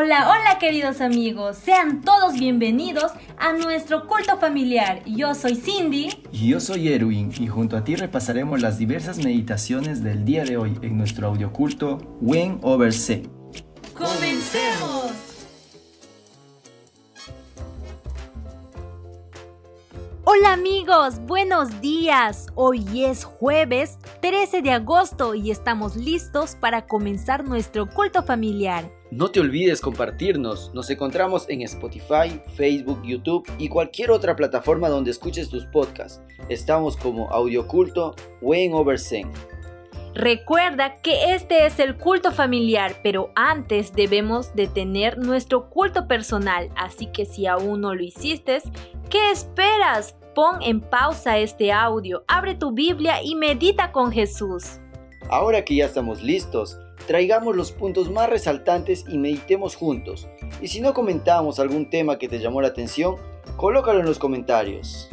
Hola, hola queridos amigos, sean todos bienvenidos a nuestro culto familiar. Yo soy Cindy. Y yo soy Erwin y junto a ti repasaremos las diversas meditaciones del día de hoy en nuestro audioculto When Over C. ¡Comencemos! Hola amigos, buenos días. Hoy es jueves 13 de agosto y estamos listos para comenzar nuestro culto familiar. No te olvides compartirnos. Nos encontramos en Spotify, Facebook, YouTube y cualquier otra plataforma donde escuches tus podcasts. Estamos como Audioculto Wayne Oversen. Recuerda que este es el culto familiar, pero antes debemos de tener nuestro culto personal, así que si aún no lo hiciste, ¿qué esperas? Pon en pausa este audio, abre tu Biblia y medita con Jesús. Ahora que ya estamos listos, traigamos los puntos más resaltantes y meditemos juntos. Y si no comentamos algún tema que te llamó la atención, colócalo en los comentarios.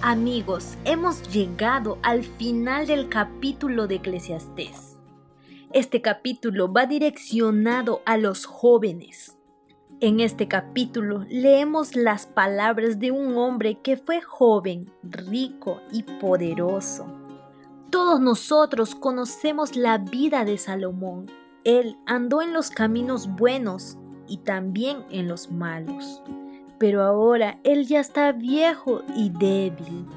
Amigos, hemos llegado al final del capítulo de Eclesiastés. Este capítulo va direccionado a los jóvenes. En este capítulo leemos las palabras de un hombre que fue joven, rico y poderoso. Todos nosotros conocemos la vida de Salomón. Él andó en los caminos buenos y también en los malos. Pero ahora él ya está viejo y débil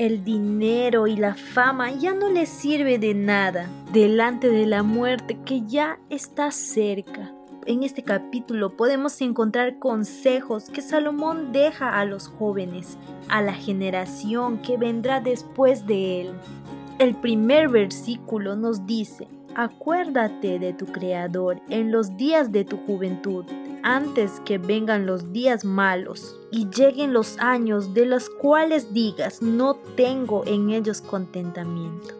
el dinero y la fama ya no le sirve de nada delante de la muerte que ya está cerca. En este capítulo podemos encontrar consejos que Salomón deja a los jóvenes, a la generación que vendrá después de él. El primer versículo nos dice, acuérdate de tu Creador en los días de tu juventud antes que vengan los días malos y lleguen los años de los cuales digas, no tengo en ellos contentamiento.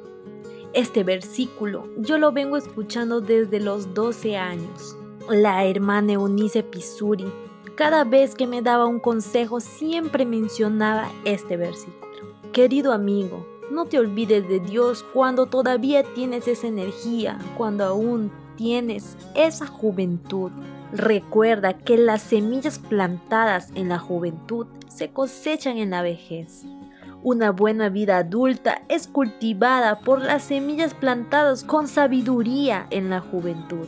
Este versículo yo lo vengo escuchando desde los 12 años. La hermana Eunice Pisuri, cada vez que me daba un consejo, siempre mencionaba este versículo. Querido amigo, no te olvides de Dios cuando todavía tienes esa energía, cuando aún tienes esa juventud. Recuerda que las semillas plantadas en la juventud se cosechan en la vejez. Una buena vida adulta es cultivada por las semillas plantadas con sabiduría en la juventud.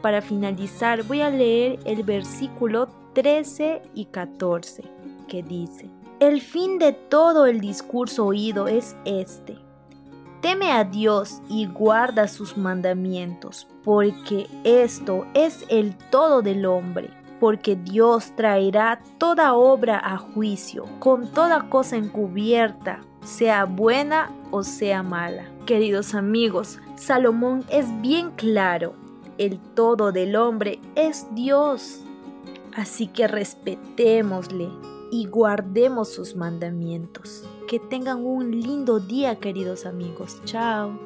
Para finalizar voy a leer el versículo 13 y 14 que dice, El fin de todo el discurso oído es este Teme a Dios y guarda sus mandamientos, porque esto es el todo del hombre, porque Dios traerá toda obra a juicio, con toda cosa encubierta, sea buena o sea mala. Queridos amigos, Salomón es bien claro, el todo del hombre es Dios. Así que respetémosle y guardemos sus mandamientos. Que tengan un lindo día, queridos amigos. Chao.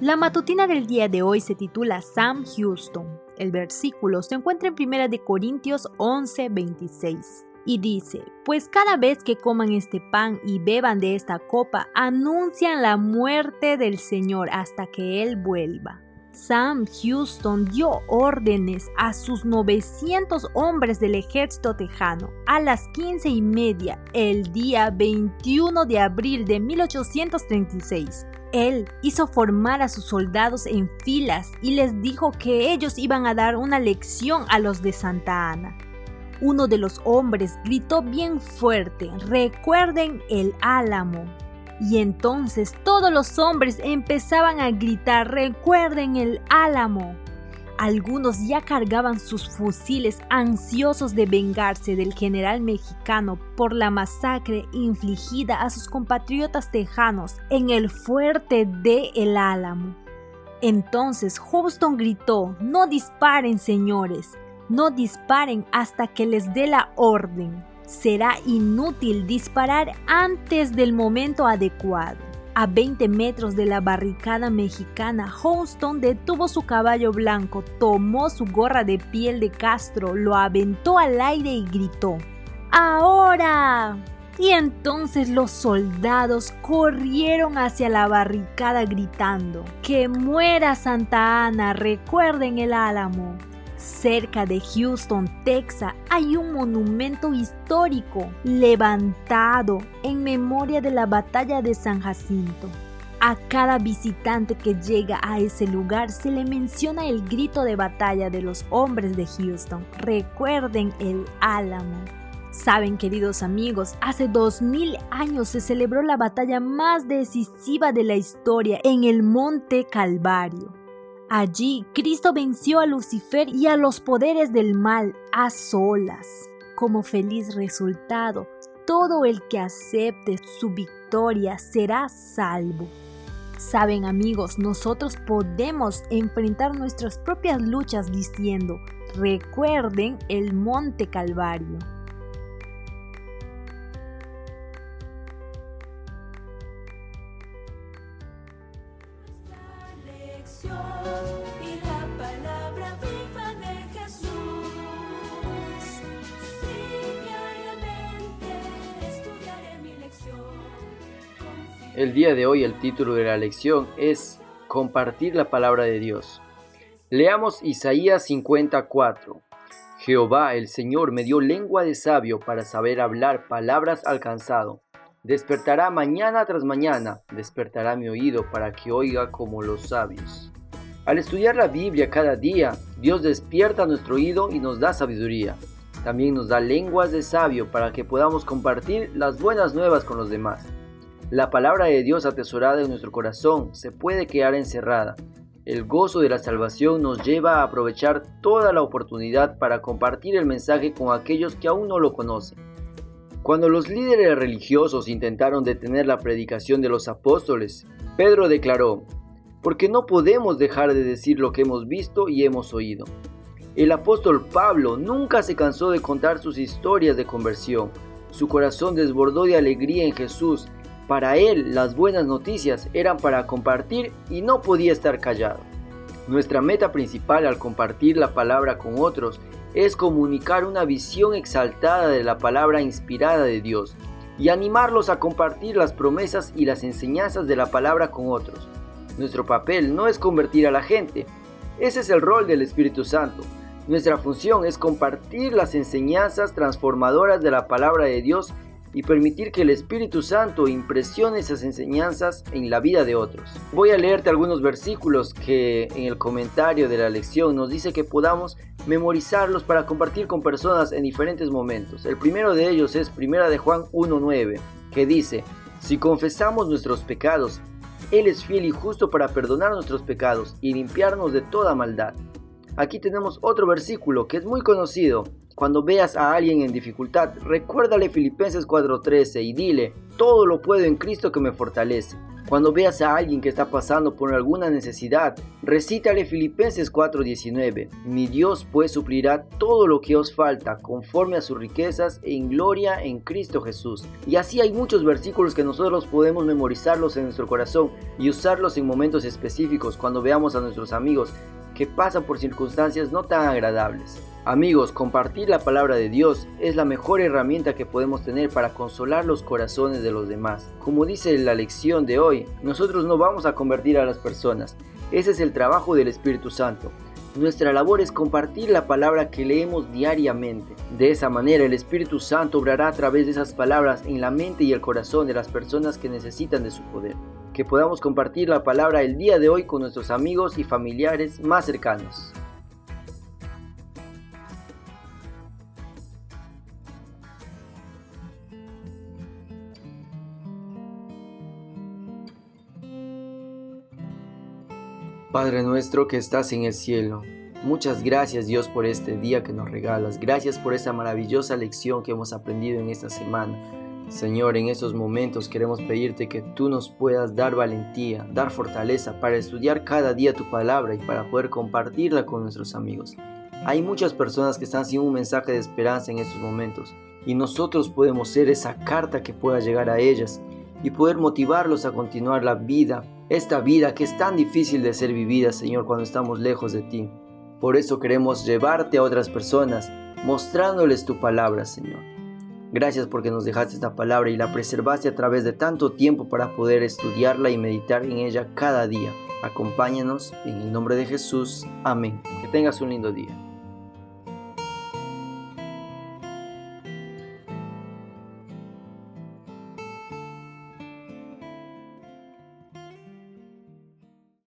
La matutina del día de hoy se titula Sam Houston. El versículo se encuentra en 1 Corintios 11:26 y dice, pues cada vez que coman este pan y beban de esta copa, anuncian la muerte del Señor hasta que Él vuelva. Sam Houston dio órdenes a sus 900 hombres del ejército tejano a las 15 y media el día 21 de abril de 1836. Él hizo formar a sus soldados en filas y les dijo que ellos iban a dar una lección a los de Santa Ana. Uno de los hombres gritó bien fuerte, recuerden el álamo. Y entonces todos los hombres empezaban a gritar, recuerden el álamo. Algunos ya cargaban sus fusiles ansiosos de vengarse del general mexicano por la masacre infligida a sus compatriotas tejanos en el fuerte de El Álamo. Entonces Houston gritó, no disparen señores, no disparen hasta que les dé la orden. será inútil disparar antes del momento adecuado. A 20 metros de la barricada mexicana, Houston detuvo su caballo blanco, tomó su gorra de piel de Castro, lo aventó al aire y gritó, ¡Ahora! Y entonces los soldados corrieron hacia la barricada gritando, ¡Que muera Santa Ana! Recuerden el álamo. Cerca de Houston, Texas, hay un monumento histórico levantado en memoria de la batalla de San Jacinto. A cada visitante que llega a ese lugar se le menciona el grito de batalla de los hombres de Houston. Recuerden el álamo. Saben, queridos amigos, hace 2000 años se celebró la batalla más decisiva de la historia en el Monte Calvario. Allí Cristo venció a Lucifer y a los poderes del mal a solas. Como feliz resultado, todo el que acepte su victoria será salvo. Saben amigos, nosotros podemos enfrentar nuestras propias luchas diciendo, recuerden el monte Calvario. El día de hoy el título de la lección es Compartir la palabra de Dios. Leamos Isaías 54. Jehová el Señor me dio lengua de sabio para saber hablar palabras alcanzado. Despertará mañana tras mañana, despertará mi oído para que oiga como los sabios. Al estudiar la Biblia cada día, Dios despierta nuestro oído y nos da sabiduría. También nos da lenguas de sabio para que podamos compartir las buenas nuevas con los demás. La palabra de Dios atesorada en nuestro corazón se puede quedar encerrada. El gozo de la salvación nos lleva a aprovechar toda la oportunidad para compartir el mensaje con aquellos que aún no lo conocen. Cuando los líderes religiosos intentaron detener la predicación de los apóstoles, Pedro declaró, porque no podemos dejar de decir lo que hemos visto y hemos oído. El apóstol Pablo nunca se cansó de contar sus historias de conversión. Su corazón desbordó de alegría en Jesús para él las buenas noticias eran para compartir y no podía estar callado. Nuestra meta principal al compartir la palabra con otros es comunicar una visión exaltada de la palabra inspirada de Dios y animarlos a compartir las promesas y las enseñanzas de la palabra con otros. Nuestro papel no es convertir a la gente, ese es el rol del Espíritu Santo. Nuestra función es compartir las enseñanzas transformadoras de la palabra de Dios y permitir que el Espíritu Santo impresione esas enseñanzas en la vida de otros. Voy a leerte algunos versículos que en el comentario de la lección nos dice que podamos memorizarlos para compartir con personas en diferentes momentos. El primero de ellos es Primera de Juan 1.9, que dice, si confesamos nuestros pecados, Él es fiel y justo para perdonar nuestros pecados y limpiarnos de toda maldad. Aquí tenemos otro versículo que es muy conocido, cuando veas a alguien en dificultad, recuérdale Filipenses 4:13 y dile, todo lo puedo en Cristo que me fortalece. Cuando veas a alguien que está pasando por alguna necesidad, recítale Filipenses 4:19. Mi Dios pues suplirá todo lo que os falta conforme a sus riquezas en gloria en Cristo Jesús. Y así hay muchos versículos que nosotros podemos memorizarlos en nuestro corazón y usarlos en momentos específicos cuando veamos a nuestros amigos que pasan por circunstancias no tan agradables. Amigos, compartir la palabra de Dios es la mejor herramienta que podemos tener para consolar los corazones de los demás. Como dice la lección de hoy, nosotros no vamos a convertir a las personas. Ese es el trabajo del Espíritu Santo. Nuestra labor es compartir la palabra que leemos diariamente. De esa manera el Espíritu Santo obrará a través de esas palabras en la mente y el corazón de las personas que necesitan de su poder. Que podamos compartir la palabra el día de hoy con nuestros amigos y familiares más cercanos. Padre nuestro que estás en el cielo, muchas gracias Dios por este día que nos regalas. Gracias por esta maravillosa lección que hemos aprendido en esta semana. Señor, en estos momentos queremos pedirte que tú nos puedas dar valentía, dar fortaleza para estudiar cada día tu palabra y para poder compartirla con nuestros amigos. Hay muchas personas que están sin un mensaje de esperanza en estos momentos. y nosotros podemos ser esa carta que pueda llegar a ellas y poder motivarlos a continuar la vida, esta vida que es tan difícil de ser vivida, Señor, cuando estamos lejos de ti. Por eso queremos llevarte a otras personas, mostrándoles tu palabra, Señor. Gracias porque nos dejaste esta palabra y la preservaste a través de tanto tiempo para poder estudiarla y meditar en ella cada día. Acompáñanos en el nombre de Jesús. Amén. Que tengas un lindo día.